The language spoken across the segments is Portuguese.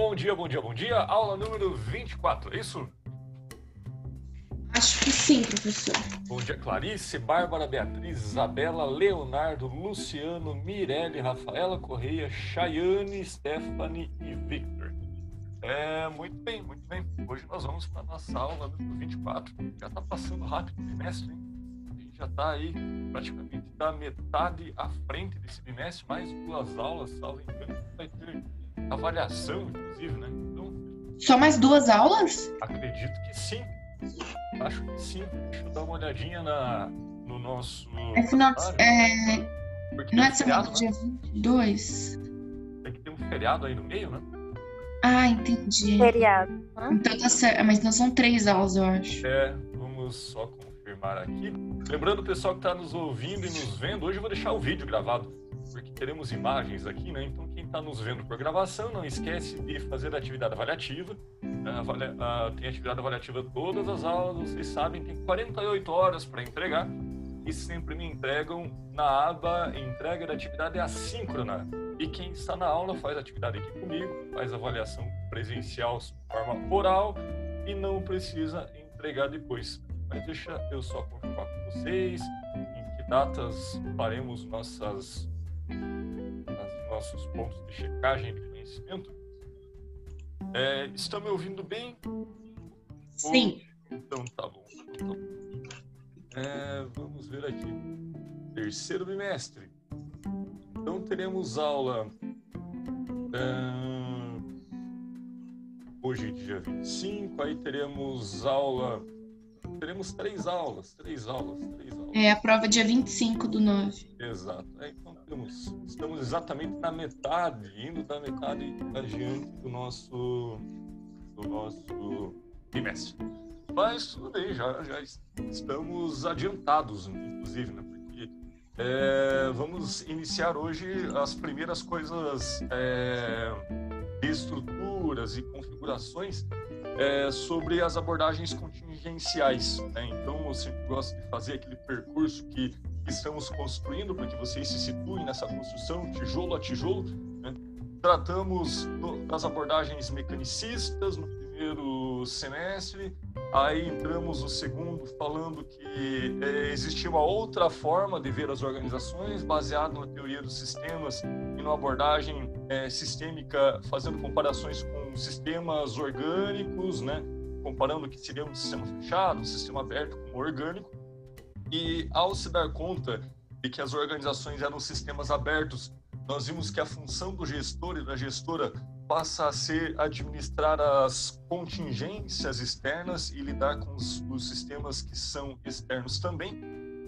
Bom dia, bom dia, bom dia. Aula número 24, é isso? Acho que sim, professor. Bom dia, Clarice, Bárbara, Beatriz, Isabela, Leonardo, Luciano, Mirelle, Rafaela Correia, Chayane, Stephanie e Victor. É, muito bem, muito bem. Hoje nós vamos para a nossa aula número 24. Já está passando rápido o bimestre, hein? A gente já está aí praticamente da metade à frente desse bimestre, mais duas aulas, salvo engano, vai ter avaliação, inclusive, né? Então, Só mais duas aulas? acredito que sim. Acho que sim. Deixa eu dar uma olhadinha na, no nosso. É final, calendário, é, não é um semana feriado, dia né? 22? Tem que ter um feriado aí no meio, né? Ah, entendi. Feriado. Hã? Então tá certo. Mas não são três aulas, eu acho. É, vamos só confirmar aqui. Lembrando, pessoal que está nos ouvindo e nos vendo, hoje eu vou deixar o vídeo gravado, porque teremos imagens aqui, né? Então, está nos vendo por gravação, não esquece de fazer a atividade avaliativa. Avalia- ah, tem atividade avaliativa todas as aulas, vocês sabem, tem 48 horas para entregar e sempre me entregam na aba entrega da atividade assíncrona. E quem está na aula faz atividade aqui comigo, faz avaliação presencial de forma oral e não precisa entregar depois. Mas deixa eu só confirmar com vocês em que datas faremos nossas, as- nossos pontos de checagem de conhecimento. É, estão me ouvindo bem? Sim. Então tá bom. Então, tá bom. É, vamos ver aqui. Terceiro bimestre. Então teremos aula. ah, hoje, dia 25. Aí teremos aula. Teremos três aulas. Três aulas. Três aulas. É a prova dia 25 do 9. Exato. É, então temos, estamos exatamente na metade, indo da metade adiante do nosso, do nosso bimestre. Mas tudo bem, já, já estamos adiantados, inclusive, né? Porque é, vamos iniciar hoje as primeiras coisas é, de estruturas e configurações é, sobre as abordagens contingenciais. né? Então, eu sempre gosto de fazer aquele percurso que estamos construindo para que vocês se situem nessa construção, tijolo a tijolo. né? Tratamos do- das abordagens mecanicistas no primeiro semestre, aí entramos no segundo falando que é, existia uma outra forma de ver as organizações, baseado na teoria dos sistemas e numa abordagem é, sistêmica, fazendo comparações com sistemas orgânicos, né? comparando o que seria um sistema fechado, um sistema aberto com orgânico. E ao se dar conta de que as organizações eram sistemas abertos, nós vimos que a função do gestor e da gestora passa a ser administrar as contingências externas e lidar com os, os sistemas que são externos também.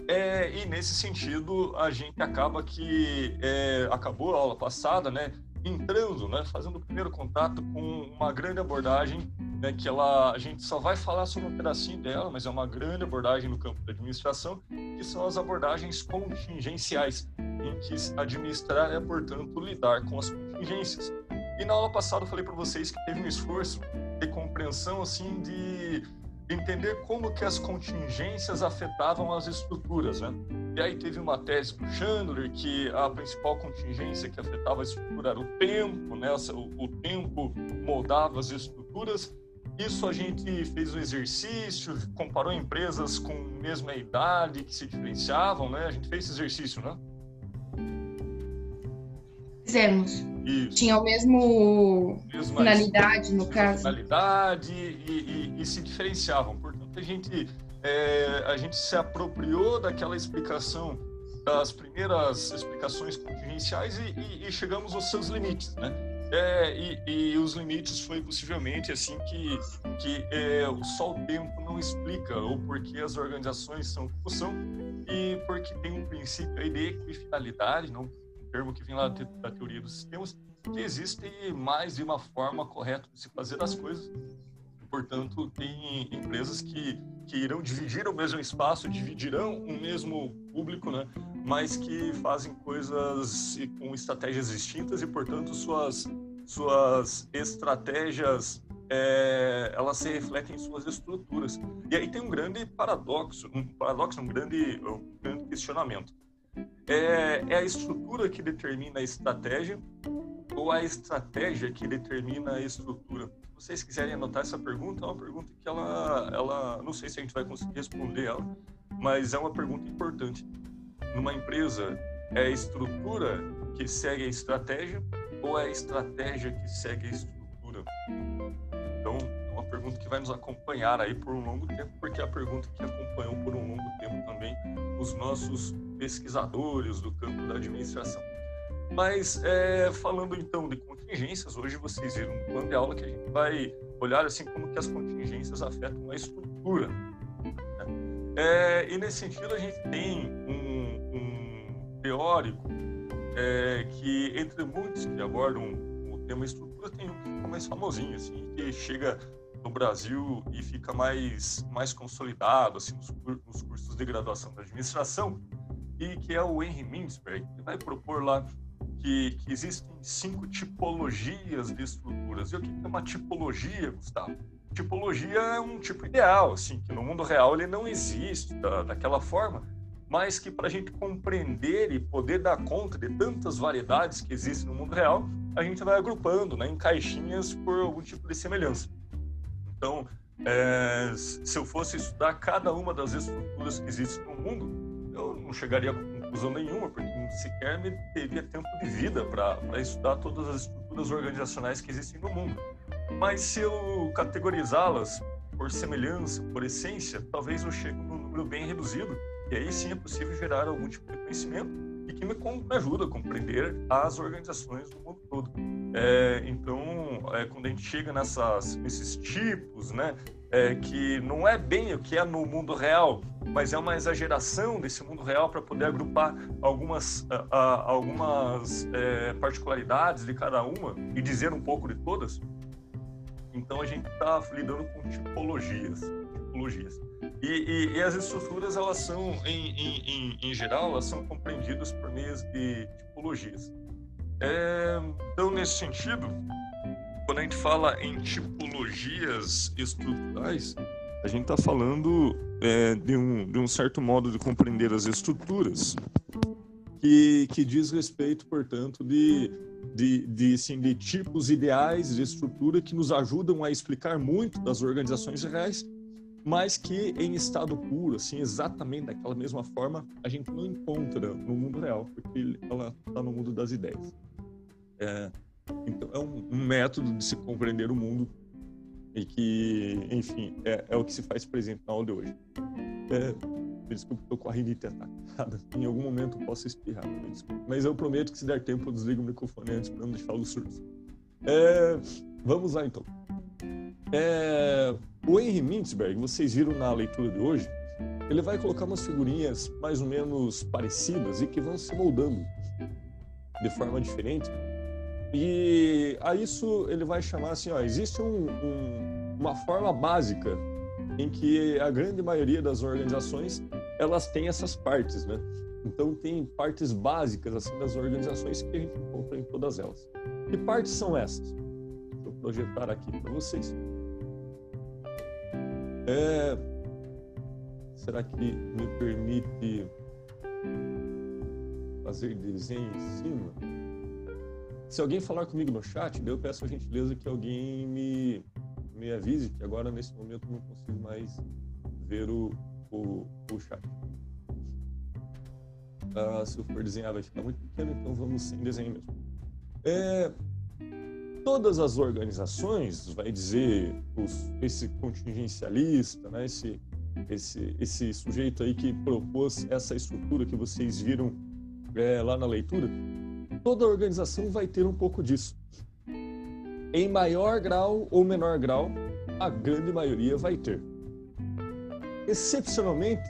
É, e nesse sentido, a gente acaba que é, acabou a aula passada, né, entrando, né, fazendo o primeiro contato com uma grande abordagem, né, que ela, a gente só vai falar sobre um pedacinho dela, mas é uma grande abordagem no campo da administração, que são as abordagens contingenciais, em que administrar é, portanto, lidar com as contingências. E na aula passada eu falei para vocês que teve um esforço de compreensão assim de entender como que as contingências afetavam as estruturas, né? E aí teve uma tese do Chandler que a principal contingência que afetava a estrutura era o tempo, né? O, o tempo moldava as estruturas. Isso a gente fez um exercício, comparou empresas com mesma idade que se diferenciavam, né? A gente fez esse exercício, né? Fizemos. Isso. Tinha o mesmo Mesma finalidade, no caso. finalidade e, e- e se diferenciavam. Portanto, a gente, é, a gente se apropriou daquela explicação, das primeiras explicações contingenciais e, e- chegamos aos seus limites, né? É, e, e os limites foi possivelmente assim que, que é, só o tempo não explica o porquê as organizações são como são e porque tem um princípio aí de equifinalidade, não termo que vem lá da teoria dos sistemas, que existe mais de uma forma correta de se fazer as coisas. Portanto, tem empresas que, que irão dividir o mesmo espaço, dividirão o mesmo público, né? mas que fazem coisas com estratégias distintas e, portanto, suas, suas estratégias é, elas se refletem em suas estruturas. E aí tem um grande paradoxo, um paradoxo, um grande, um grande questionamento. É, é a estrutura que determina a estratégia ou a estratégia que determina a estrutura? Se vocês quiserem anotar essa pergunta, é uma pergunta que ela, ela não sei se a gente vai conseguir responder ela, mas é uma pergunta importante. Numa empresa, é a estrutura que segue a estratégia ou é a estratégia que segue a estrutura? É pergunta que vai nos acompanhar aí por um longo tempo, porque é a pergunta que acompanhou por um longo tempo também os nossos pesquisadores do campo da administração. Mas é, falando então de contingências, hoje vocês viram no plano de aula que a gente vai olhar assim como que as contingências afetam a estrutura. Né? É, e nesse sentido a gente tem um, um teórico é, que entre muitos que abordam o tema estrutura tem um que fica mais famosinho assim, que chega no Brasil e fica mais mais consolidado assim nos, nos cursos de graduação da administração e que é o Henry Mintzberg, que vai propor lá que, que, existem cinco tipologias de estruturas. E o que é uma tipologia, Gustavo? Tipologia é um tipo ideal, assim, que no mundo real ele não existe da, daquela forma, mas que para a gente compreender e poder dar conta de tantas variedades que existem no mundo real, a gente vai agrupando né, em caixinhas por algum tipo de semelhança. Então, é, se eu fosse estudar cada uma das estruturas que existem no mundo, eu não chegaria a conclusão nenhuma, porque sequer me teria tempo de vida para estudar todas as estruturas organizacionais que existem no mundo. Mas se eu categorizá-las por semelhança, por essência, talvez eu chegue num número bem reduzido, e aí sim é possível gerar algum tipo de conhecimento e que me ajuda a compreender as organizações do mundo todo. É, então, é, quando a gente chega nessas, nesses tipos, né, é, que não é bem o que é no mundo real, mas é uma exageração desse mundo real para poder agrupar algumas, algumas é, particularidades de cada uma e dizer um pouco de todas. Então a gente está lidando com tipologias, tipologias. E, e, e, as estruturas elas são, em, em, em, geral, elas são compreendidas por meio de tipologias. É, então nesse sentido, quando a gente fala em tipologias estruturais, a gente está falando é, de, um, de um certo modo de compreender as estruturas que, que diz respeito, portanto, de, de, de, assim, de tipos ideais de estrutura que nos ajudam a explicar muito das organizações reais, mas que em estado puro, assim, exatamente daquela mesma forma, a gente não encontra no mundo real, porque ela está no mundo das ideias. É, então, é um, método de se compreender o mundo e que, enfim, é, é o que se faz presente na aula de hoje. É, desculpa, estou com a rinite atacada. Em algum momento posso espirrar, mas eu prometo que se der tempo eu desligo o microfone antes para não deixar o surdo. É, vamos lá então. É, o Henry Mintzberg, vocês viram na leitura de hoje, ele vai colocar umas figurinhas mais ou menos parecidas e que vão se moldando de forma diferente e a isso ele vai chamar assim, ó, existe um, um, uma forma básica em que a grande maioria das organizações elas têm essas partes, né? Então tem partes básicas assim das organizações que a gente encontra em todas elas. Que partes são essas? Eu projetar aqui para vocês. É... Será que me permite fazer desenho em cima? Se alguém falar comigo no chat, eu peço a gentileza que alguém me, me avise, que agora nesse momento não consigo mais ver o, o, o chat. Ah, se eu for desenhar vai ficar muito pequeno, então vamos sem desenho mesmo. É, todas as organizações, vai dizer os, esse contingencialista, né, esse, esse, esse sujeito aí que propôs essa estrutura que vocês viram é, lá na leitura, toda organização vai ter um pouco disso. Em maior grau ou menor grau, a grande maioria vai ter. Excepcionalmente,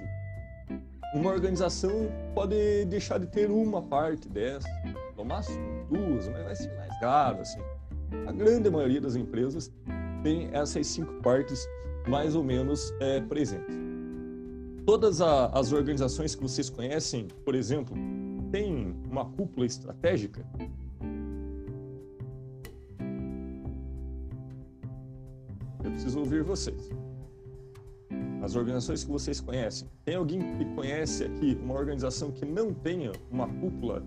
uma organização pode deixar de ter uma parte dessa, no máximo duas, mas vai ser mais raro assim. A grande maioria das empresas tem essas cinco partes mais ou menos é, presentes. Todas a, as organizações que vocês conhecem, por exemplo, tem uma cúpula estratégica? Eu preciso ouvir vocês. As organizações que vocês conhecem. Tem alguém que conhece aqui uma organização que não tenha uma cúpula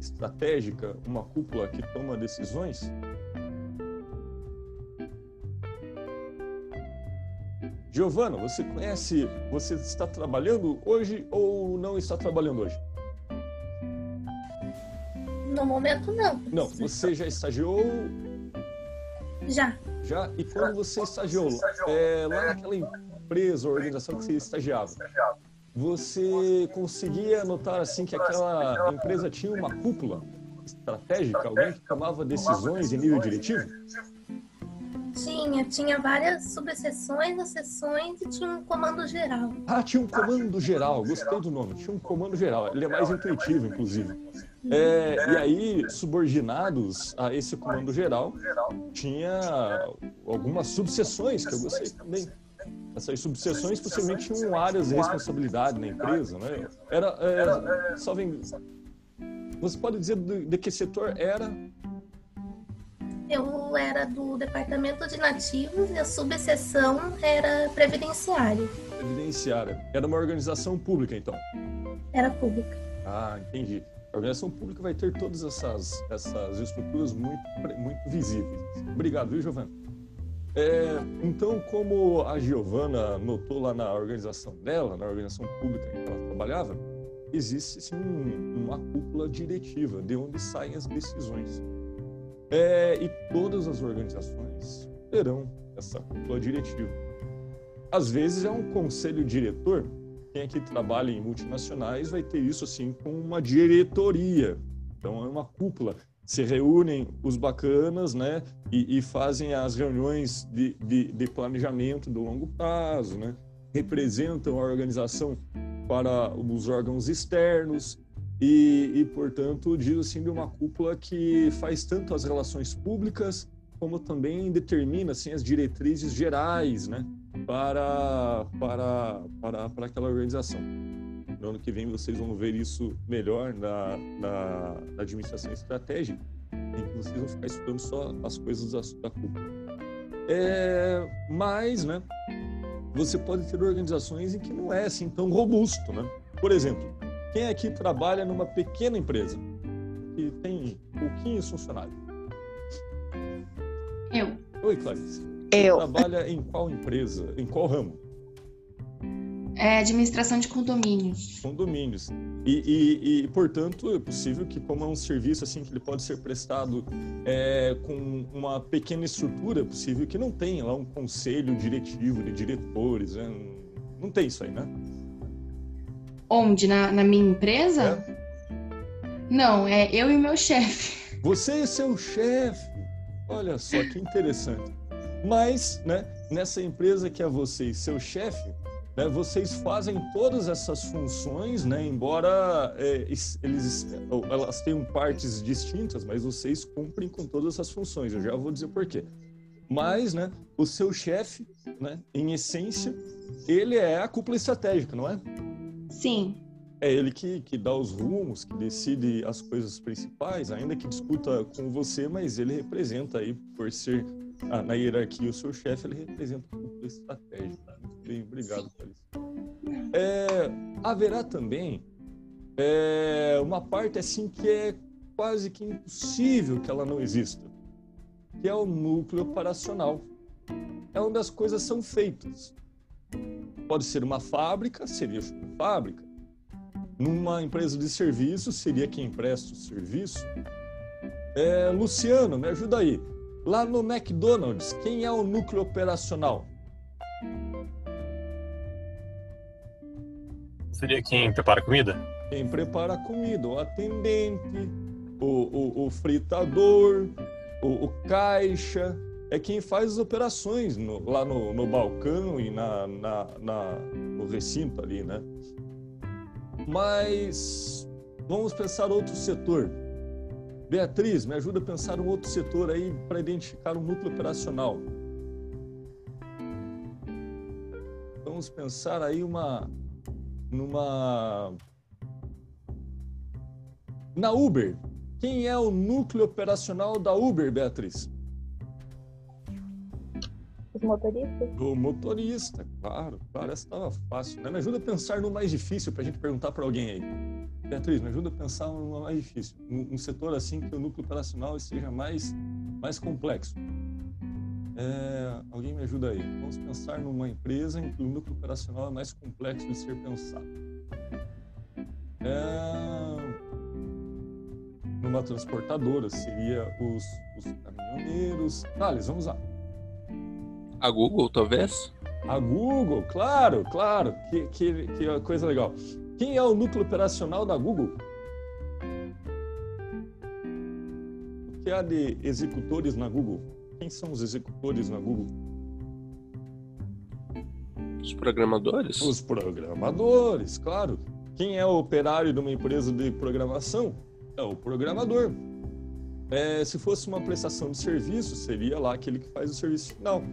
estratégica, uma cúpula que toma decisões? Giovana, você conhece, você está trabalhando hoje ou não está trabalhando hoje? No momento, não. Não, você já estagiou? Já. Já? E quando você estagiou, é, lá naquela empresa ou organização que você estagiava, você conseguia notar assim que aquela empresa tinha uma cúpula estratégica, alguém que tomava decisões em nível diretivo? Tinha, tinha várias subseções, acessões e tinha um comando geral. Ah, tinha um comando geral, gostei do nome, tinha um comando geral, ele é mais intuitivo, inclusive. É, e aí, subordinados a esse comando geral, tinha algumas subseções que eu gostei também. Essas subseções possivelmente tinham áreas de responsabilidade na empresa, né? Era, é, só vem... Você pode dizer de, de que setor era eu era do departamento de nativos e a subseção era previdenciária. Previdenciária. Era uma organização pública, então? Era pública. Ah, entendi. A organização pública vai ter todas essas, essas estruturas muito, muito visíveis. Obrigado, viu, Giovana? É, então, como a Giovana notou lá na organização dela, na organização pública em que ela trabalhava, existe sim uma cúpula diretiva de onde saem as decisões. É, e todas as organizações terão essa cúpula diretiva. Às vezes é um conselho diretor, quem aqui trabalha em multinacionais vai ter isso assim com uma diretoria. Então é uma cúpula. Se reúnem os bacanas, né, e, e fazem as reuniões de, de, de planejamento do longo prazo, né, representam a organização para os órgãos externos, e, e, portanto, diz assim de uma cúpula que faz tanto as relações públicas como também determina assim as diretrizes gerais, né, para para para, para aquela organização. No ano que vem vocês vão ver isso melhor na, na, na administração estratégica, em que vocês vão ficar estudando só as coisas da, da cúpula. É, mas, né, você pode ter organizações em que não é assim tão robusto, né? Por exemplo, quem aqui trabalha numa pequena empresa que tem pouquinhos funcionários? Eu. Oi, Clarice. Eu. Trabalha em qual empresa? Em qual ramo? É administração de condomínios. Condomínios. E, e, e, portanto, é possível que, como é um serviço assim que ele pode ser prestado é, com uma pequena estrutura, é possível que não tenha lá um conselho diretivo de diretores. Né? Não tem isso aí, né? Onde? Na, na minha empresa? É. Não, é eu e meu chefe. Você e seu chefe. Olha só que interessante. Mas, né, nessa empresa que é você e seu chefe, né, vocês fazem todas essas funções, né, embora é, eles, elas tenham partes distintas, mas vocês cumprem com todas essas funções. Eu já vou dizer por quê. Mas, né, o seu chefe, né, em essência, ele é a cúpula estratégica, não é? Sim. É ele que, que dá os rumos, que decide as coisas principais, ainda que discuta com você, mas ele representa aí, por ser ah, na hierarquia o seu chefe, ele representa a cúpula estratégica. Muito bem, obrigado isso. É, haverá também é, uma parte assim que é quase que impossível que ela não exista, que é o núcleo operacional. É onde as coisas são feitas. Pode ser uma fábrica, seria uma fábrica. Numa empresa de serviço, seria quem presta o serviço. É, Luciano, me ajuda aí. Lá no McDonald's, quem é o núcleo operacional? Seria quem prepara a comida? Quem prepara a comida, o atendente, o, o, o fritador, o, o caixa, é quem faz as operações no, lá no, no, balcão e na, na, na, no recinto ali, né? Mas vamos pensar outro setor. Beatriz, me ajuda a pensar um outro setor aí para identificar um núcleo operacional. Vamos pensar aí uma numa na Uber. Quem é o núcleo operacional da Uber, Beatriz? Motoristas? Do motorista, claro, claro, essa estava fácil. Né? Me ajuda a pensar no mais difícil para a gente perguntar para alguém aí. Beatriz, me ajuda a pensar no mais difícil, um, um setor assim que o núcleo operacional seja mais, mais complexo. É, alguém me ajuda aí. Vamos pensar numa empresa em que o núcleo operacional é mais complexo de ser pensado. É, numa transportadora seria os, os caminhoneiros. Thales, vamos lá. A Google, talvez? A Google, claro, claro. Que, que, que coisa legal. Quem é o núcleo operacional da Google? O que há de executores na Google? Quem são os executores na Google? Os programadores? Os programadores, claro. Quem é o operário de uma empresa de programação? É o programador. É, se fosse uma prestação de serviço, seria lá aquele que faz o serviço final.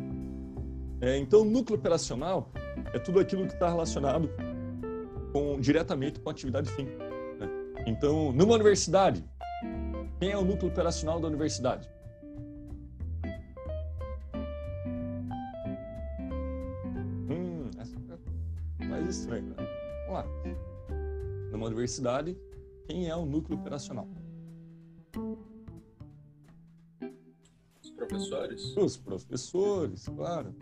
É, então, núcleo operacional é tudo aquilo que está relacionado com, diretamente com a atividade fim. Né? Então, numa universidade, quem é o núcleo operacional da universidade? Hum, essa é mais estranha. Né? Vamos lá. Numa universidade, quem é o núcleo operacional? Professores? Os professores, claro.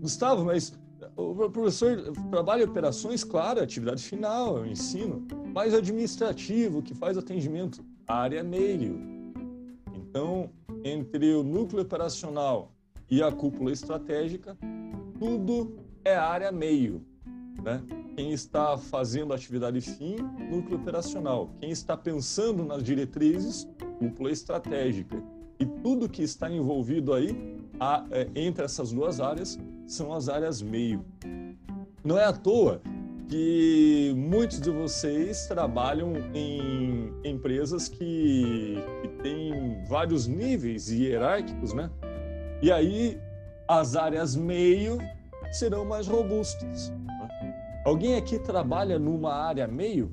Gustavo, mas o professor trabalha operações, claro, atividade final, é o ensino, mas administrativo, que faz atendimento, área meio. Então, entre o núcleo operacional e a cúpula estratégica, tudo é área meio. Né? Quem está fazendo atividade fim, núcleo operacional. Quem está pensando nas diretrizes, cúpula estratégica. E tudo que está envolvido aí, a, é, entre essas duas áreas, são as áreas meio. Não é à toa que muitos de vocês trabalham em empresas que, que têm vários níveis hierárquicos, né? E aí as áreas meio serão mais robustas. Né? Alguém aqui trabalha numa área meio?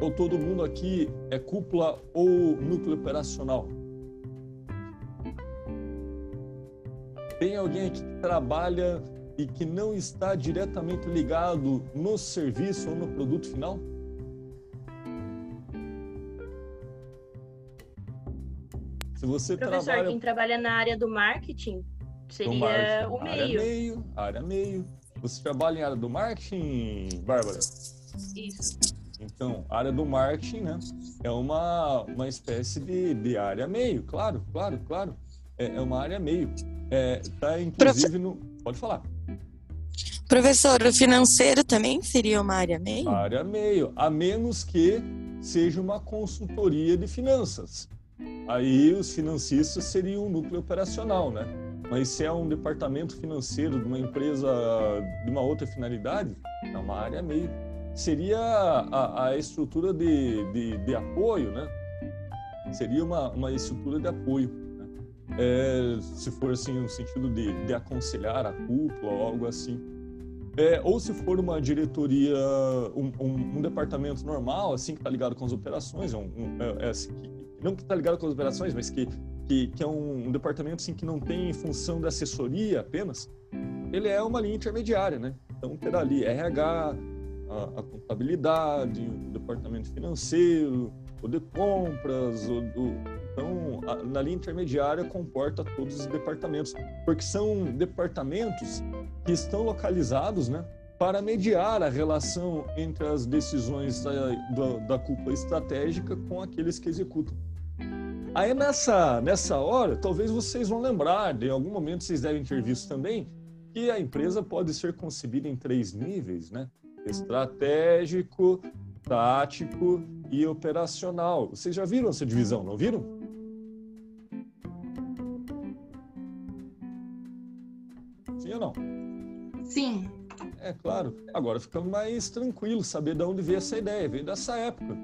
Ou todo mundo aqui é cúpula ou núcleo operacional? Tem alguém aqui que trabalha e que não está diretamente ligado no serviço ou no produto final? Se você Professor, trabalha... quem trabalha na área do marketing seria marketing, o meio. Área meio, área meio. Você trabalha em área do marketing, Bárbara? Isso. Então, área do marketing, né? É uma, uma espécie de, de área meio, claro, claro, claro. É, é uma área meio. É, tá inclusive no. Pode falar. Professor, o financeiro também seria uma área meio? Área meio, a menos que seja uma consultoria de finanças. Aí os financistas seriam um núcleo operacional, né? Mas se é um departamento financeiro de uma empresa de uma outra finalidade, é uma área meio. Seria a, a estrutura de, de, de, apoio, né? Seria uma, uma estrutura de apoio é, se for assim no sentido de, de aconselhar a cúpula ou algo assim. É, ou se for uma diretoria, um, um, um, departamento normal, assim, que está ligado com as operações, um, é, é, assim, que, não que está ligado com as operações, mas que, que, que é um, departamento assim, que não tem função de assessoria apenas, ele é uma linha intermediária, né? Então terá ali RH, a, a contabilidade, o departamento financeiro, o de compras, o, o então, a, na linha intermediária comporta todos os departamentos, porque são departamentos que estão localizados, né, para mediar a relação entre as decisões da, da, da cúpula estratégica com aqueles que executam. Aí nessa, nessa hora, talvez vocês vão lembrar, em algum momento vocês devem ter visto também, que a empresa pode ser concebida em três níveis, né? Estratégico, tático e operacional. Vocês já viram essa divisão, não viram? Sim ou não? Sim. É claro. Agora ficamos mais tranquilos, saber de onde veio essa ideia. Veio dessa época.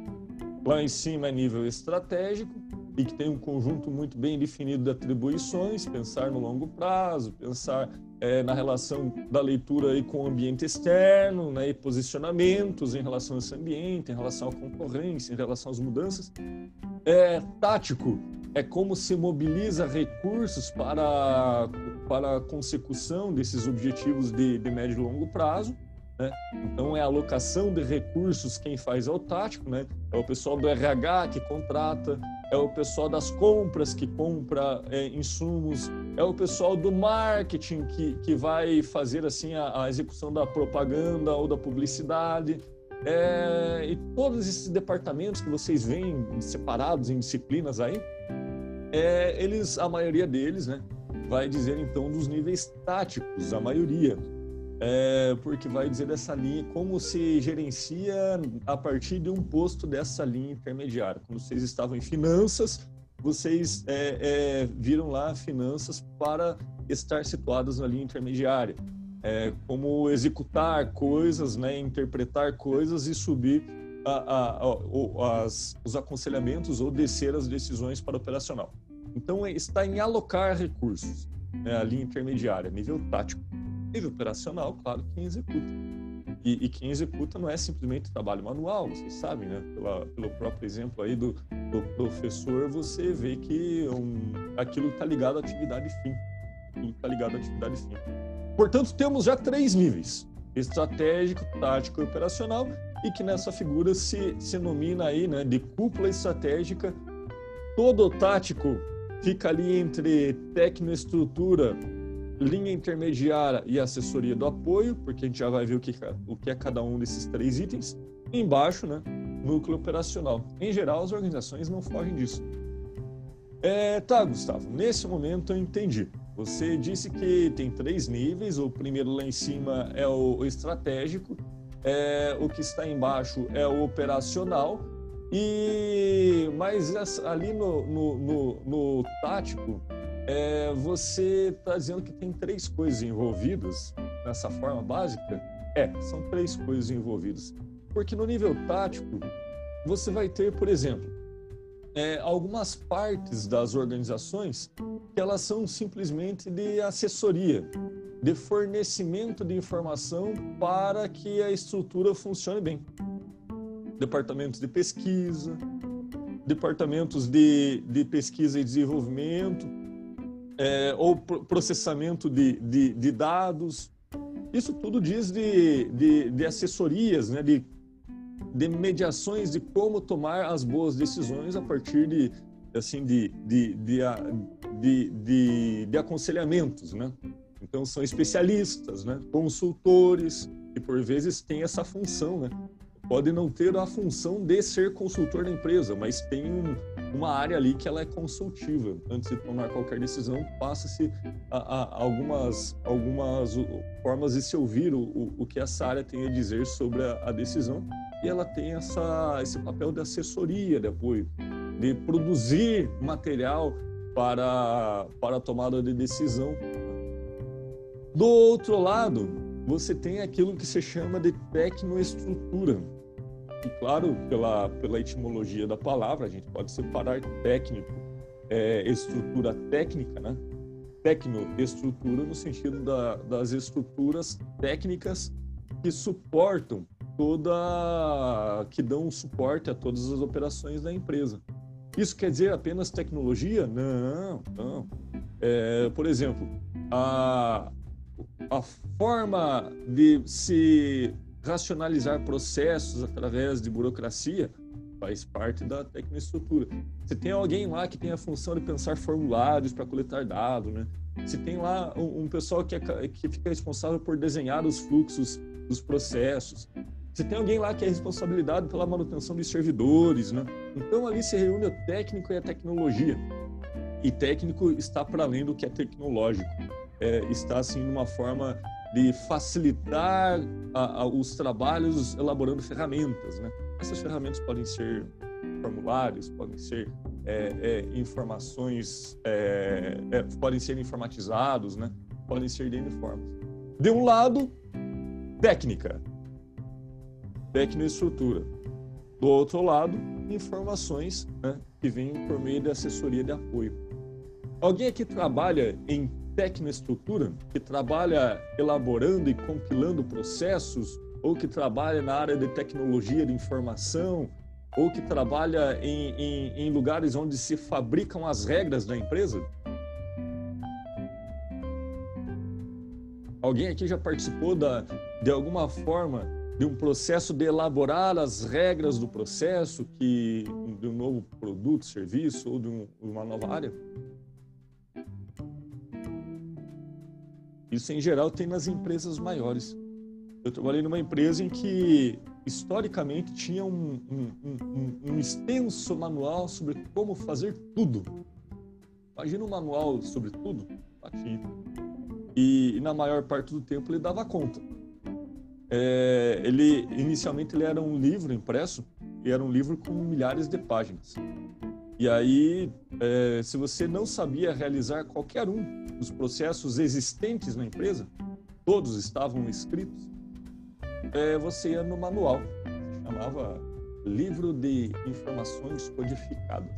Lá em cima é nível estratégico e que tem um conjunto muito bem definido de atribuições, pensar no longo prazo, pensar é, na relação da leitura aí com o ambiente externo, né, e posicionamentos em relação a esse ambiente, em relação à concorrência, em relação às mudanças. É, tático é como se mobiliza recursos para, para a consecução desses objetivos de, de médio e longo prazo. Né? Então, é a alocação de recursos quem faz é o tático, né? é o pessoal do RH que contrata, é o pessoal das compras que compra é, insumos, é o pessoal do marketing que, que vai fazer assim a, a execução da propaganda ou da publicidade. É, e todos esses departamentos que vocês veem separados em disciplinas aí, é, eles, a maioria deles, né, vai dizer então dos níveis táticos, a maioria, é, porque vai dizer dessa linha como se gerencia a partir de um posto dessa linha intermediária. Quando vocês estavam em finanças, vocês é, é, viram lá finanças para estar situadas na linha intermediária, é, como executar coisas, né, interpretar coisas e subir a, a, a, as, os aconselhamentos ou descer as decisões para operacional. Então, é, está em alocar recursos, né, a linha intermediária, nível tático. Nível operacional, claro, quem executa. E, e, quem executa não é simplesmente trabalho manual, vocês sabem, né? Pela, pelo próprio exemplo aí do, do professor, você vê que um, aquilo está ligado à atividade fim. Aquilo está ligado à atividade fim. Portanto, temos já três níveis: estratégico, tático e operacional, e que nessa figura se, se denomina aí, né, de cúpula estratégica. Todo tático fica ali entre tecnoestrutura, linha intermediária e assessoria do apoio, porque a gente já vai ver o que, o que é cada um desses três itens. E embaixo, né, núcleo operacional. Em geral, as organizações não fogem disso. É, tá, Gustavo, nesse momento eu entendi. Você disse que tem três níveis. O primeiro lá em cima é o estratégico, é, o que está embaixo é o operacional e mas ali no, no, no, no tático, é, você está dizendo que tem três coisas envolvidas nessa forma básica? É, são três coisas envolvidas. Porque no nível tático, você vai ter, por exemplo, é, algumas partes das organizações que elas são simplesmente de assessoria, de fornecimento de informação para que a estrutura funcione bem departamentos de pesquisa, departamentos de, de pesquisa e desenvolvimento, é, ou processamento de, de, de, dados. Isso tudo diz de, de, de assessorias, né, de, de mediações de como tomar as boas decisões a partir de, assim, de, de, de, de, de, de aconselhamentos. Né? Então, são especialistas, né, consultores, e por vezes tem essa função, né? Pode não ter a função de ser consultor da empresa, mas tem um, uma área ali que ela é consultiva. Antes de tomar qualquer decisão, passa-se algumas, algumas formas de se ouvir o, o, o, que essa área tem a dizer sobre a, a decisão e ela tem essa, esse papel de assessoria, de apoio, de produzir material para, para a tomada de decisão. Do outro lado, você tem aquilo que se chama de tecnoestrutura claro, pela, pela etimologia da palavra, a gente pode separar técnico, é, estrutura técnica, né? Tecnoestrutura no sentido da, das estruturas técnicas que suportam toda, que dão suporte a todas as operações da empresa. Isso quer dizer apenas tecnologia? Não, não. É, por exemplo, a, a forma de se racionalizar processos através de burocracia faz parte da tecnoestrutura. Você tem alguém lá que tem a função de pensar formulários para coletar dados, né? Você tem lá um, um pessoal que, é, que fica responsável por desenhar os fluxos dos processos. Você tem alguém lá que é responsabilidade pela manutenção de servidores, né? Então ali se reúne o técnico e a tecnologia. E técnico está para além do que é tecnológico. É, está assim numa forma de facilitar a, a, os trabalhos elaborando ferramentas. Né? Essas ferramentas podem ser formulários, podem ser é, é, informações, é, é podem ser informatizados, né? podem ser de formas. De um lado, técnica, tecnoestrutura. Do outro lado, informações né, que vêm por meio da assessoria de apoio. Alguém aqui trabalha em tecnoestrutura, que trabalha elaborando e compilando processos, ou que trabalha na área de tecnologia de informação, ou que trabalha em, em, em lugares onde se fabricam as regras da empresa? Alguém aqui já participou da, de alguma forma de um processo de elaborar as regras do processo que de um novo produto, serviço ou de, um, de uma nova área? Isso em geral tem nas empresas maiores. Eu trabalhei numa empresa em que historicamente tinha um, um, um, um extenso manual sobre como fazer tudo. Imagina um manual sobre tudo, tinha. E, e na maior parte do tempo ele dava conta. É, ele inicialmente ele era um livro impresso e era um livro com milhares de páginas. E aí, é, se você não sabia realizar qualquer um dos processos existentes na empresa, todos estavam escritos, é, você ia no manual, chamava livro de informações codificadas.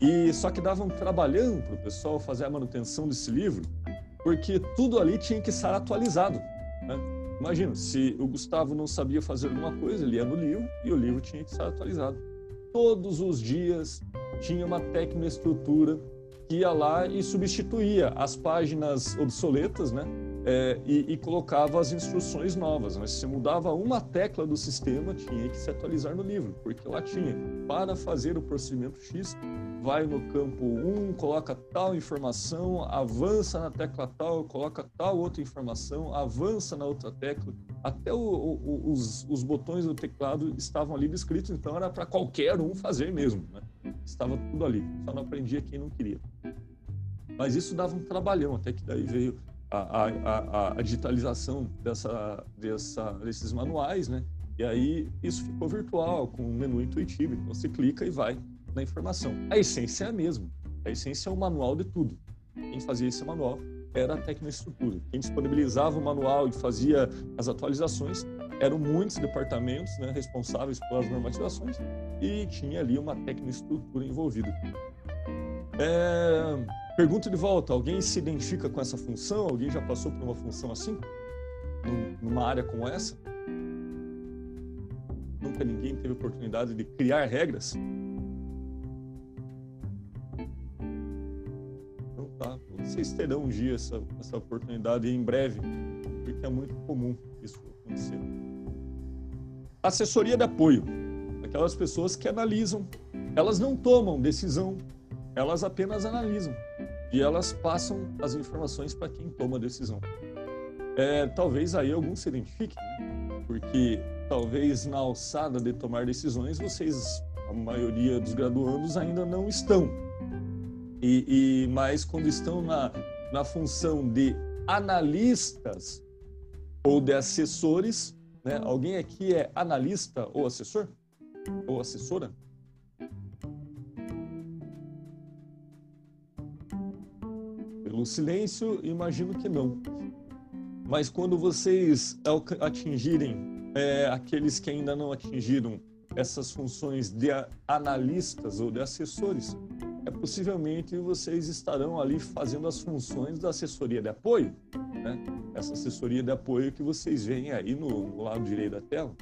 E só que davam trabalhando para o pessoal fazer a manutenção desse livro, porque tudo ali tinha que estar atualizado. Né? Imagina, se o Gustavo não sabia fazer alguma coisa, ele ia no livro e o livro tinha que estar atualizado. Todos os dias tinha uma tecnoestrutura que ia lá e substituía as páginas obsoletas, né? É, e, e, colocava as instruções novas. Mas se mudava uma tecla do sistema, tinha que se atualizar no livro, porque lá tinha para fazer o procedimento X vai no campo 1, coloca tal informação, avança na tecla tal, coloca tal outra informação, avança na outra tecla. Até o, o, os, os, botões do teclado estavam ali descritos, então era para qualquer um fazer mesmo. Né? Estava tudo ali, só não aprendia quem não queria. Mas isso dava um trabalhão, até que daí veio a, a, a, a digitalização dessa, dessa, desses manuais, né? E aí isso ficou virtual, com um menu intuitivo. Então você clica e vai na informação. A essência é a mesma. A essência é o manual de tudo. Quem fazia esse manual era a tecnoestrutura. Quem disponibilizava o manual e fazia as atualizações eram muitos departamentos né, responsáveis pelas normatizações e tinha ali uma tecnoestrutura envolvida. É, pergunta de volta: alguém se identifica com essa função? Alguém já passou por uma função assim? Numa área como essa? Nunca ninguém teve oportunidade de criar regras? Vocês terão um dia essa, essa oportunidade em breve, porque é muito comum isso acontecer. Assessoria de apoio. Aquelas pessoas que analisam, elas não tomam decisão, elas apenas analisam e elas passam as informações para quem toma a decisão. É, talvez aí alguns se identifiquem, né? porque talvez na alçada de tomar decisões vocês, a maioria dos graduandos ainda não estão. E, e mas quando estão na, na função de analistas ou de assessores, né? Alguém aqui é analista ou assessor? Ou assessora? Pelo silêncio, imagino que não. Mas quando vocês atingirem é, aqueles que ainda não atingiram essas funções de analistas ou de assessores, possivelmente vocês estarão ali fazendo as funções da assessoria de apoio, né? essa assessoria de apoio que vocês veem aí no, no lado direito da tela.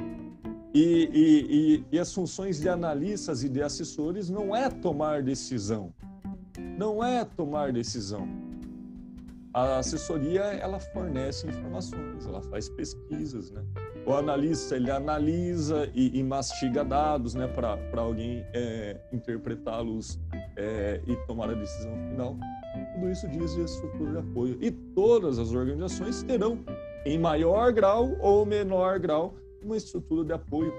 E, e, e, e, as funções de analistas e de assessores não é tomar decisão, não é tomar decisão. A assessoria ela fornece informações, ela faz pesquisas, né? O analista ele analisa e, e mastiga dados, né, para alguém é, interpretá-los é, e tomar a decisão final. Tudo isso diz de estrutura de apoio. E todas as organizações terão, em maior grau ou menor grau, uma estrutura de apoio.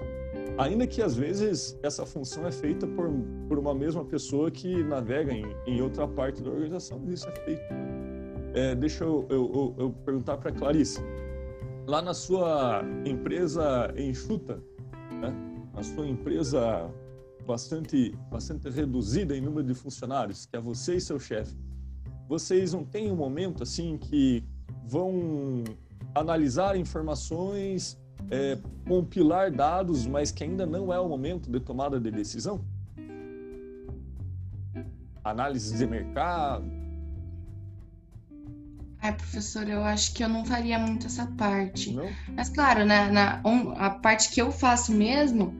Ainda que às vezes essa função é feita por, por uma mesma pessoa que navega em, em outra parte da organização, isso é feito. É, deixa eu, eu, eu, eu perguntar para Clarice lá na sua empresa enxuta, né? na sua empresa bastante, bastante reduzida em número de funcionários, que é você e seu chefe, vocês não têm um momento assim que vão analisar informações, é, compilar dados, mas que ainda não é o momento de tomada de decisão? Análise de mercado, Ai, professor, eu acho que eu não faria muito essa parte. Não? Mas claro, né, na, a parte que eu faço mesmo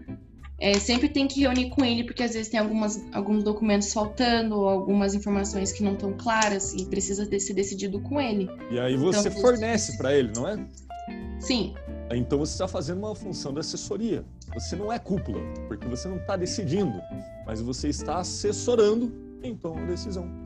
é, sempre tem que reunir com ele, porque às vezes tem algumas, alguns documentos faltando, ou algumas informações que não estão claras, e precisa ter, ser decidido com ele. E aí você então, fornece para ele, não é? Sim. Então você está fazendo uma função de assessoria. Você não é cúpula, porque você não está decidindo, mas você está assessorando em tomar decisão.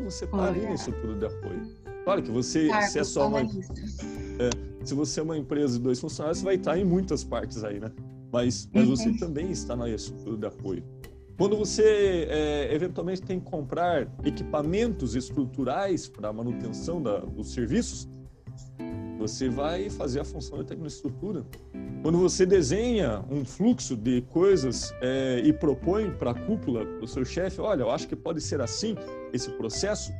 Você está ali na estrutura de apoio. Claro que você, se é só uma, é, se você é uma empresa de dois funcionários, você vai estar em muitas partes aí, né? Mas, mas você uhum. também está na estrutura de apoio. Quando você é, eventualmente tem que comprar equipamentos estruturais para a manutenção da, dos serviços, você vai fazer a função da tecnoestrutura. Quando você desenha um fluxo de coisas é, e propõe para a cúpula, para o seu chefe, olha, eu acho que pode ser assim esse processo,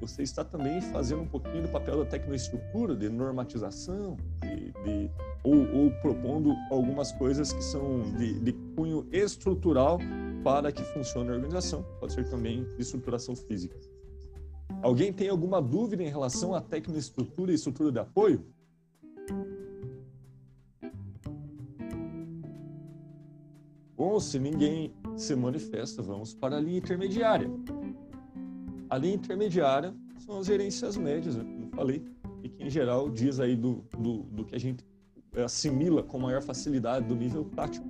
você está também fazendo um pouquinho do papel da tecnoestrutura, de normatização, de, de ou, ou, propondo algumas coisas que são de, de cunho estrutural para que funcione a organização. Pode ser também de estruturação física. Alguém tem alguma dúvida em relação à tecnoestrutura e estrutura de apoio? Bom, se ninguém se manifesta, vamos para a linha intermediária. A linha intermediária são as gerências médias, né, como falei, e que em geral diz aí do, do, do que a gente assimila com maior facilidade do nível tático.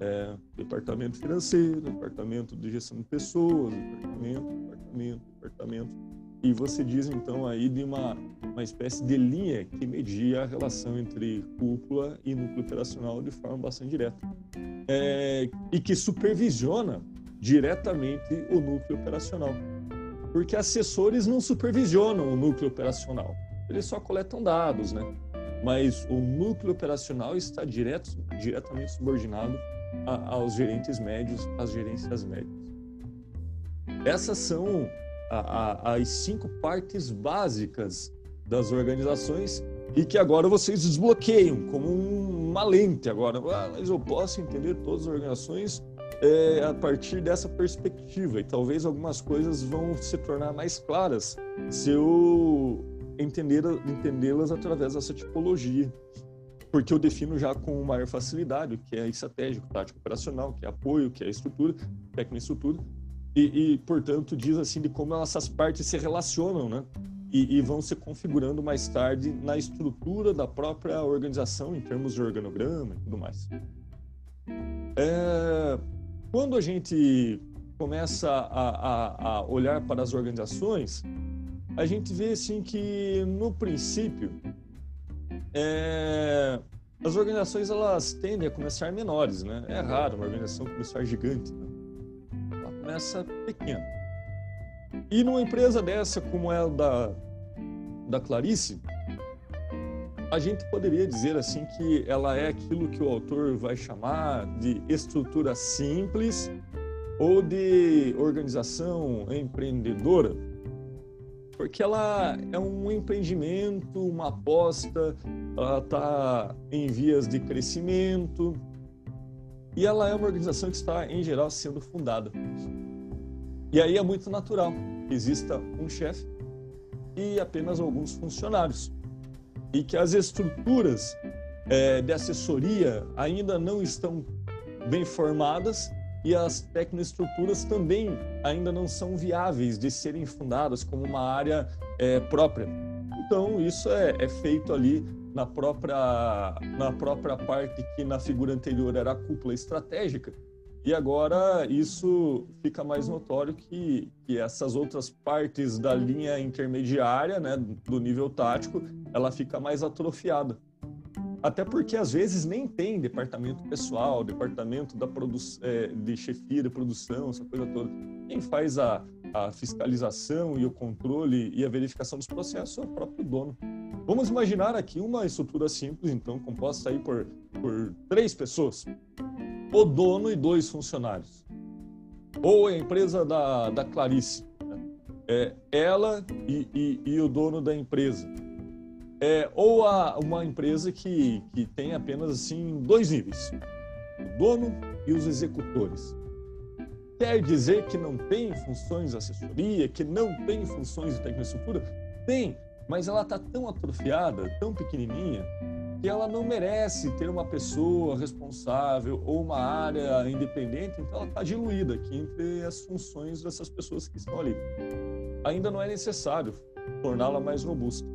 É, departamento financeiro, departamento de gestão de pessoas, departamento, departamento, departamento. E você diz então aí de uma, uma espécie de linha que media a relação entre cúpula e núcleo operacional de forma bastante direta. É, e que supervisiona diretamente o núcleo operacional. Porque assessores não supervisionam o núcleo operacional, eles só coletam dados, né? Mas o núcleo operacional está direto, diretamente subordinado a, aos gerentes médios, às gerências médias. Essas são a, as cinco partes básicas das organizações e que agora vocês desbloqueiam como uma lente agora. Ah, mas eu posso entender todas as organizações é, a partir dessa perspectiva e talvez algumas coisas vão se tornar mais claras se eu entender entendê-las através dessa tipologia porque eu defino já com maior facilidade o que é estratégico, tático, operacional, que é apoio, que é estrutura, técnica estrutura, e, e, portanto diz assim de como essas partes se relacionam, né? E, e, vão se configurando mais tarde na estrutura da própria organização em termos de organograma e tudo mais. É, quando a gente começa a, a, a olhar para as organizações, a gente vê assim que no princípio é, as organizações elas tendem a começar menores, né? É raro uma organização começar gigante. Né? Ela começa pequena. E numa empresa dessa como é da, da Clarice, a gente poderia dizer assim que ela é aquilo que o autor vai chamar de estrutura simples ou de organização empreendedora porque ela é um empreendimento, uma aposta, ela está em vias de crescimento e ela é uma organização que está, em geral, sendo fundada. E aí é muito natural que exista um chefe e apenas alguns funcionários e que as estruturas é, de assessoria ainda não estão bem formadas e as tecnoestruturas também ainda não são viáveis de serem fundadas como uma área é, própria. Então, isso é, é, feito ali na própria, na própria parte que na figura anterior era a cúpula estratégica, e agora isso fica mais notório que, que essas outras partes da linha intermediária, né, do nível tático, ela fica mais atrofiada. Até porque às vezes nem tem departamento pessoal, departamento da é, de chefia de produção, essa coisa toda. Quem faz a, a fiscalização e o controle e a verificação dos processos é o próprio dono. Vamos imaginar aqui uma estrutura simples, então, composta aí por, por três pessoas: o dono e dois funcionários. Ou a empresa da, da Clarice, né? é ela e, e, e o dono da empresa é, ou a, uma empresa que, que tem apenas assim dois níveis, o dono e os executores. Quer dizer que não tem funções de assessoria, que não tem funções de tecnoestrutura? Tem, mas ela está tão atrofiada, tão pequenininha, que ela não merece ter uma pessoa responsável ou uma área independente, então ela está diluída aqui entre as funções dessas pessoas que estão ali. Ainda não é necessário torná-la mais robusta.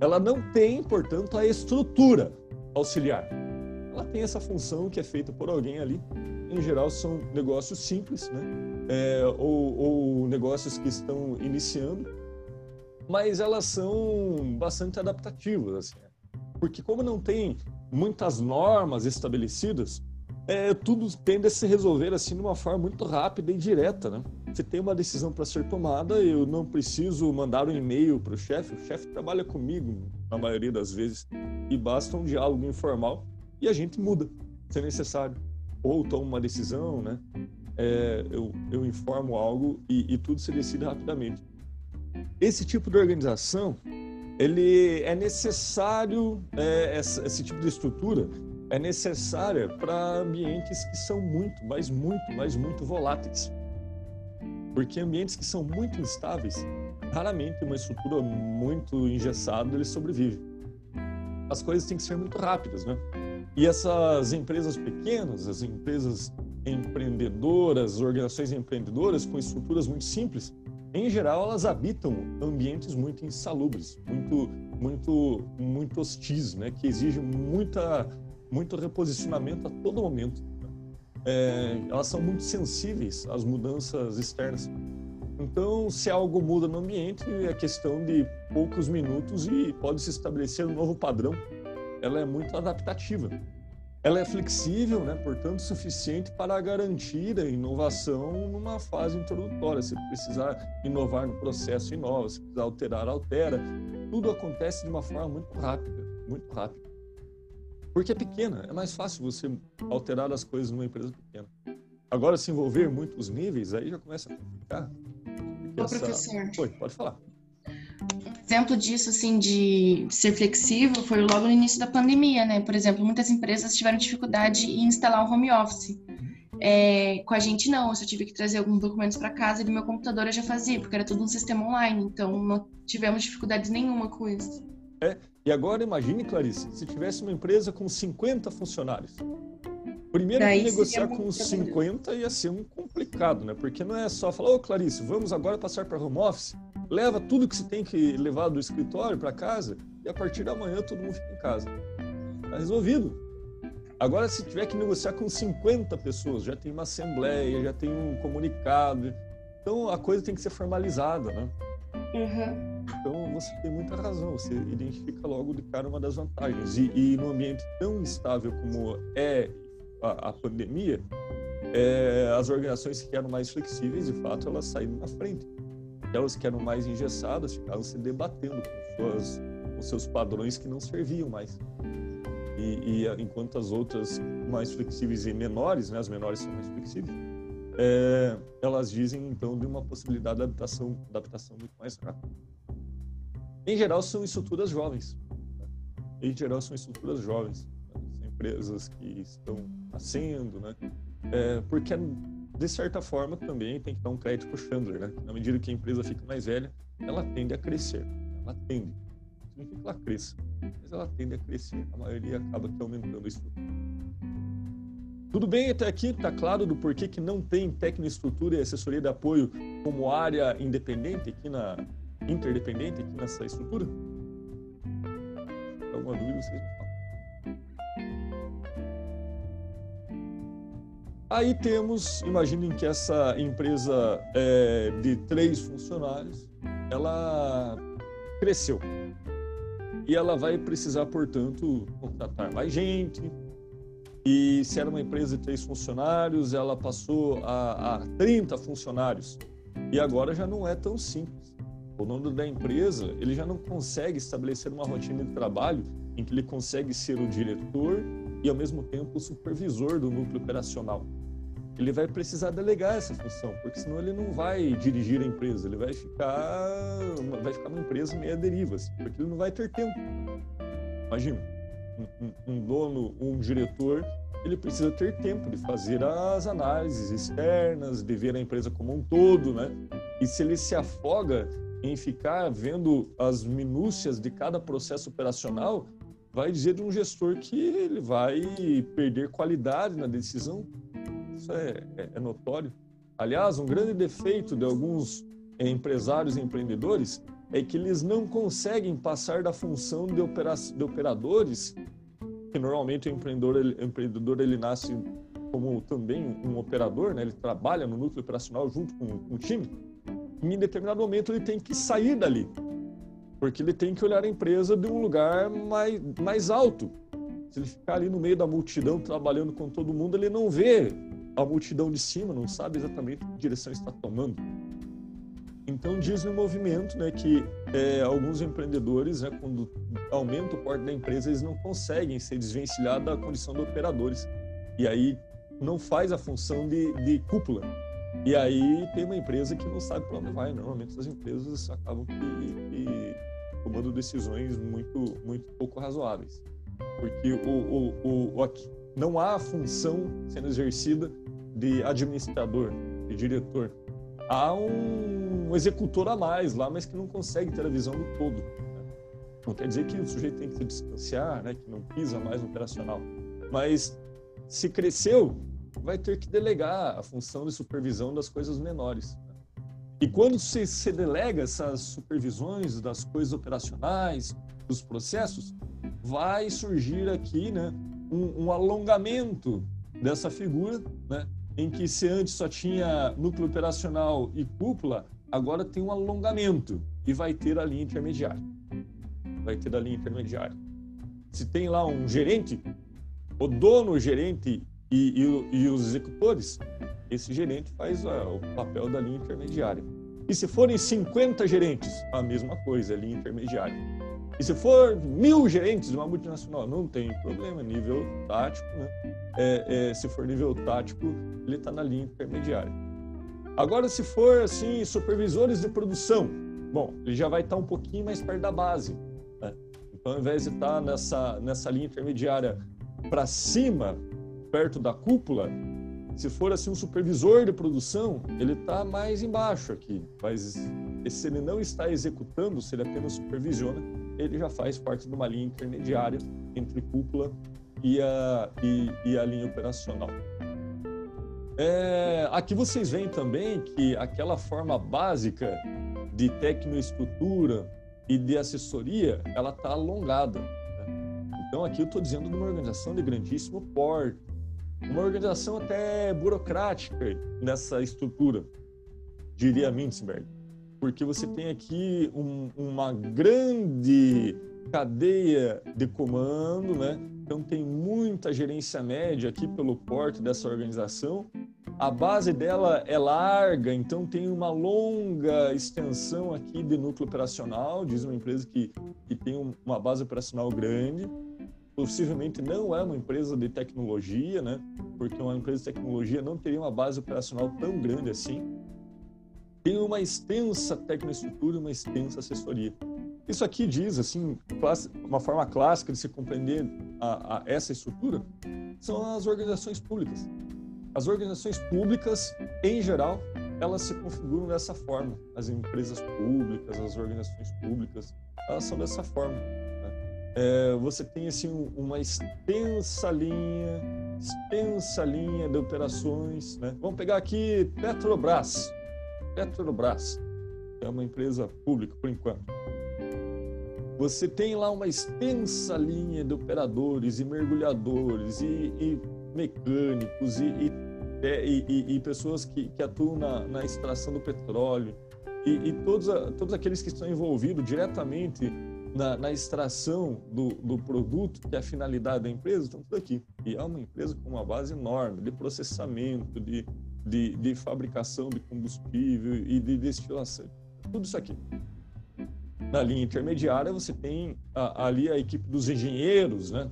Ela não tem, portanto, a estrutura auxiliar. Ela tem essa função que é feita por alguém ali. Em geral, são negócios simples, né? É, ou, ou negócios que estão iniciando, mas elas são bastante adaptativas. Assim. Porque como não tem muitas normas estabelecidas, é, tudo tende a se resolver assim de uma forma muito rápida e direta, né? Você tem uma decisão para ser tomada, eu não preciso mandar um e-mail para o chefe, o chefe trabalha comigo na maioria das vezes e basta um diálogo informal e a gente muda, se necessário. Ou toma uma decisão, né? É, eu, eu informo algo e, e tudo se decide rapidamente. Esse tipo de organização ele é necessário, é, esse tipo de estrutura é necessária para ambientes que são muito, mas muito, mas muito voláteis. Porque ambientes que são muito instáveis, raramente uma estrutura muito engessada ele sobrevive. As coisas têm que ser muito rápidas, né? E essas empresas pequenas, as empresas empreendedoras, organizações empreendedoras com estruturas muito simples, em geral, elas habitam ambientes muito insalubres, muito, muito, muito hostis, né? Que exigem muita, muito reposicionamento a todo momento. É, elas são muito sensíveis às mudanças externas. Então, se algo muda no ambiente, é questão de poucos minutos e pode se estabelecer um novo padrão. Ela é muito adaptativa. Ela é flexível, né, portanto, suficiente para garantir a inovação numa fase introdutória. Se precisar inovar no processo, inova. Se precisar alterar, altera. Tudo acontece de uma forma muito rápida, muito rápida. Porque é pequena, é mais fácil você alterar as coisas numa empresa pequena. Agora, se envolver muitos níveis, aí já começa a complicar. Ô, essa... professor. Oi, pode falar exemplo disso, assim, de ser flexível, foi logo no início da pandemia, né? Por exemplo, muitas empresas tiveram dificuldade em instalar o home office. É, com a gente, não. Eu só tive que trazer alguns documentos para casa e do meu computador eu já fazia, porque era tudo um sistema online. Então, não tivemos dificuldades nenhuma com isso. É, e agora imagine, Clarice, se tivesse uma empresa com 50 funcionários. Primeiro Daí que negociar com 50 ia ser um complicado, né? Porque não é só falar, ô Clarice, vamos agora passar para home office leva tudo que você tem que levar do escritório para casa e a partir da manhã todo mundo fica em casa. Está resolvido. Agora, se tiver que negociar com 50 pessoas, já tem uma assembleia, já tem um comunicado. Então, a coisa tem que ser formalizada, né? Uhum. Então, você tem muita razão. Você identifica logo de cara uma das vantagens. E, e no ambiente tão instável como é a, a pandemia, é, as organizações que eram mais flexíveis, de fato, elas saíram na frente. Aquelas que eram mais engessadas ficavam se debatendo com, suas, com seus padrões que não serviam mais. E, e, enquanto as outras mais flexíveis e menores, né, as menores são mais flexíveis, é, elas dizem então de uma possibilidade de adaptação, adaptação muito mais rápida. Em geral são estruturas jovens. Em geral são estruturas jovens, são empresas que estão nascendo, né? É, porque de certa forma, também tem que dar um crédito para o Chandler, né? Na medida que a empresa fica mais velha, ela tende a crescer. Ela tende. Não significa que ela cresça, mas ela tende a crescer. A maioria acaba que aumentando isso. Tudo bem até aqui? Está claro do porquê que não tem tecnoestrutura e assessoria de apoio como área independente aqui na interdependente aqui nessa estrutura? Alguma dúvida, vocês me Aí temos, imaginem que essa empresa é, de três funcionários, ela cresceu. E ela vai precisar, portanto, contratar mais gente. E se era uma empresa de três funcionários, ela passou a, a 30 funcionários. E agora já não é tão simples. O dono da empresa, ele já não consegue estabelecer uma rotina de trabalho em que ele consegue ser o diretor e, ao mesmo tempo, o supervisor do núcleo operacional. Ele vai precisar delegar essa função, porque senão ele não vai dirigir a empresa, ele vai ficar, vai ficar uma empresa meia deriva, assim, porque ele não vai ter tempo. Imagina, um, um dono, um diretor, ele precisa ter tempo de fazer as análises externas, de ver a empresa como um todo, né? E se ele se afoga em ficar vendo as minúcias de cada processo operacional, vai dizer de um gestor que ele vai perder qualidade na decisão. Isso é, é, é notório. Aliás, um grande defeito de alguns empresários e empreendedores é que eles não conseguem passar da função de, opera de operadores, que normalmente o empreendedor ele, o empreendedor ele nasce como também um operador, né? ele trabalha no núcleo operacional junto com, com o time, em determinado momento ele tem que sair dali, porque ele tem que olhar a empresa de um lugar mais, mais alto. Se ele ficar ali no meio da multidão trabalhando com todo mundo, ele não vê a multidão de cima, não sabe exatamente que direção está tomando. Então diz no movimento né, que é, alguns empreendedores, né, quando aumenta o porte da empresa, eles não conseguem ser desvencilhados da condição de operadores. E aí não faz a função de, de cúpula. E aí tem uma empresa que não sabe para onde vai. Normalmente as empresas acabam que, que tomando decisões muito, muito pouco razoáveis. Porque o, o, o, o, não há função sendo exercida de administrador, de diretor. Há um executor a mais lá, mas que não consegue ter a visão do todo. Né? Não quer dizer que o sujeito tem que se distanciar, né? que não pisa mais no operacional. Mas se cresceu, vai ter que delegar a função de supervisão das coisas menores. E quando se, delega essas supervisões das coisas operacionais, dos processos, vai surgir aqui né, um, um alongamento dessa figura, né, em que se antes só tinha núcleo operacional e cúpula, agora tem um alongamento e vai ter a linha intermediária. Vai ter a linha intermediária. Se tem lá um gerente, o dono, gerente e, e, e os executores, esse gerente faz o papel da linha intermediária. E se forem 50 gerentes, a mesma coisa, a linha intermediária. E se for mil gerentes de uma multinacional, não tem problema, nível tático, né? É, é, se for nível tático, ele está na linha intermediária. Agora, se for assim, supervisores de produção, bom, ele já vai estar tá um pouquinho mais perto da base. Né? Então, ao invés de estar tá nessa, nessa linha intermediária para cima, perto da cúpula, se for assim um supervisor de produção, ele está mais embaixo aqui. Mas se ele não está executando, se ele apenas supervisiona, ele já faz parte de uma linha intermediária entre cúpula e a, e, e a linha operacional. É, aqui vocês veem também que aquela forma básica de tecnoestrutura e de assessoria, ela está alongada. Né? Então aqui eu estou dizendo de uma organização de grandíssimo porte, uma organização até burocrática nessa estrutura, diria Mintzberg, porque você tem aqui um, uma grande cadeia de comando, né? Então tem muita gerência média aqui pelo porte dessa organização. A base dela é larga, então tem uma longa extensão aqui de núcleo operacional, diz uma empresa que, que tem uma base operacional grande possivelmente não é uma empresa de tecnologia, né? Porque uma empresa de tecnologia não teria uma base operacional tão grande assim. Tem uma extensa tecnoestrutura, uma extensa assessoria. Isso aqui diz, assim, uma forma clássica de se compreender a, a essa estrutura são as organizações públicas. As organizações públicas, em geral, elas se configuram dessa forma. As empresas públicas, as organizações públicas, elas são dessa forma é, você tem assim uma extensa linha, extensa linha de operações. Né? Vamos pegar aqui Petrobras. Petrobras é uma empresa pública por enquanto. Você tem lá uma extensa linha de operadores e mergulhadores e, e mecânicos e, e, é, e, pessoas que, que atuam na, na, extração do petróleo e, todos, todos aqueles que estão envolvidos diretamente na, na extração do, do, produto, que é a finalidade da empresa, estão tudo aqui. E é uma empresa com uma base enorme de processamento, de, de, de fabricação de combustível e de destilação. Tudo isso aqui. Na linha intermediária, você tem a, ali a equipe dos engenheiros, né?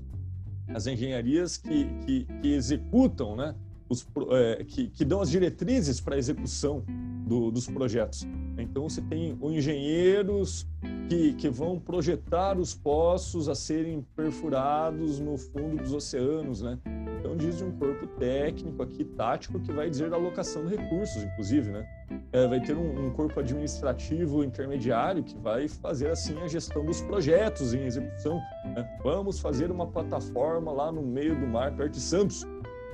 as engenharias que, que, que executam, né? Os, é, que, que dão as diretrizes para a execução do, dos projetos. Então, você tem os engenheiros que, que vão projetar os poços a serem perfurados no fundo dos oceanos, né? Então, diz um corpo técnico aqui, tático, que vai dizer da alocação de recursos, inclusive, né? É, vai ter um, um, corpo administrativo intermediário que vai fazer, assim, a gestão dos projetos em execução, Né? Vamos fazer uma plataforma lá no meio do mar, perto de Santos.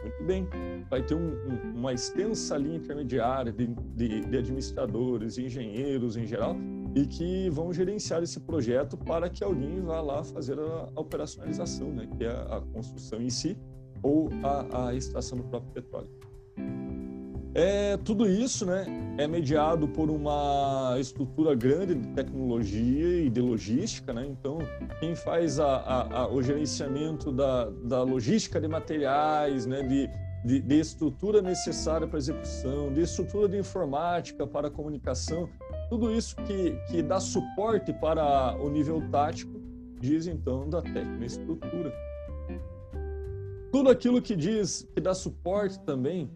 Muito bem, vai ter um, um, uma extensa linha intermediária de, de, de administradores, engenheiros em geral, e que vão gerenciar esse projeto para que alguém vá lá fazer a, a operacionalização, né, que é a construção em si ou a, a extração do próprio petróleo. É, tudo isso né, é mediado por uma estrutura grande de tecnologia e de logística. Né? Então, quem faz a, a, a, o gerenciamento da, da logística de materiais, né, de, de, de estrutura necessária para execução, de estrutura de informática para comunicação, tudo isso que, que dá suporte para o nível tático, diz então da tecnoestrutura. Tudo aquilo que diz que dá suporte também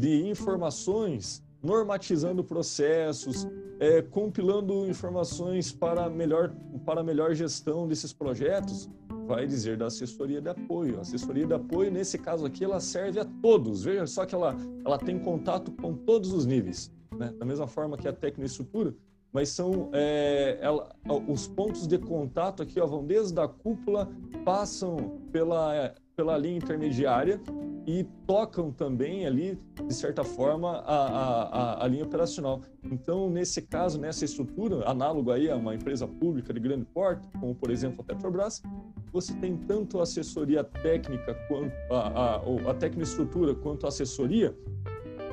de informações, normatizando processos, é, compilando informações para melhor, para melhor gestão desses projetos, vai dizer da assessoria de apoio. A assessoria de apoio, nesse caso aqui, ela serve a todos. Veja só que ela, ela tem contato com todos os níveis né? da mesma forma que a tecnoestrutura, mas são é, ela, os pontos de contato aqui ó, vão desde a cúpula, passam pela, pela linha intermediária e tocam também ali, de certa forma, a, a, a, linha operacional. Então, nesse caso, nessa estrutura, análogo aí a uma empresa pública de grande porte, como por exemplo a Petrobras, você tem tanto a assessoria técnica quanto a, a, a tecnoestrutura quanto a assessoria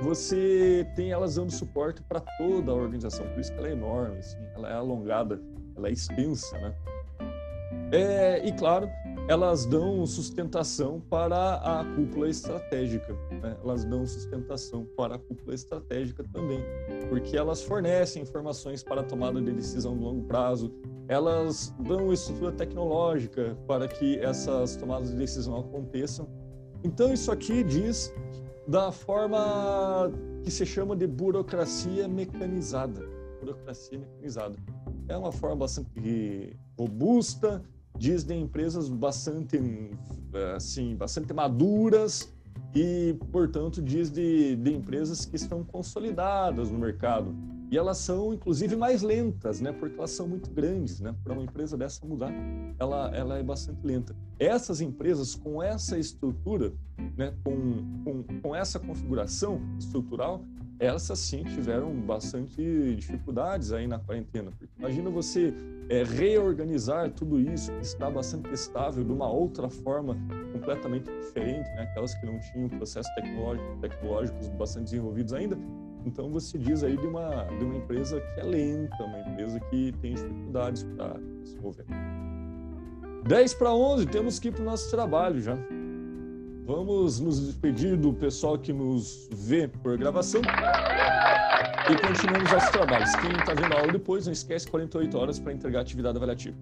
você tem elas dando suporte para toda a organização, por isso que ela é enorme, assim, ela é alongada, ela é extensa, né? É, e claro, elas dão sustentação para a cúpula estratégica, né? elas dão sustentação para a cúpula estratégica também, porque elas fornecem informações para a tomada de decisão de longo prazo, elas dão estrutura tecnológica para que essas tomadas de decisão aconteçam. Então, isso aqui diz da forma que se chama de burocracia mecanizada. Burocracia mecanizada. É uma forma bastante robusta, diz de empresas bastante, assim, bastante maduras e, portanto, diz de, de empresas que estão consolidadas no mercado e elas são, inclusive, mais lentas, né? Porque elas são muito grandes, né? Para uma empresa dessa mudar, ela, ela é bastante lenta. Essas empresas, com essa estrutura, né? Com, com, com essa configuração estrutural, essas sim tiveram bastante dificuldades aí na quarentena. Porque imagina você é, reorganizar tudo isso que está bastante estável de uma outra forma completamente diferente, né? aquelas que não tinham processos tecnológicos, tecnológicos bastante desenvolvidos ainda, então você diz aí de uma, de uma empresa que é lenta, uma empresa que tem dificuldades para se mover. 10 para 11, temos que ir para o nosso trabalho já. Vamos nos despedir do pessoal que nos vê por gravação e continuamos nossos trabalhos. Quem está vendo a aula depois, não esquece 48 horas para entregar a atividade avaliativa.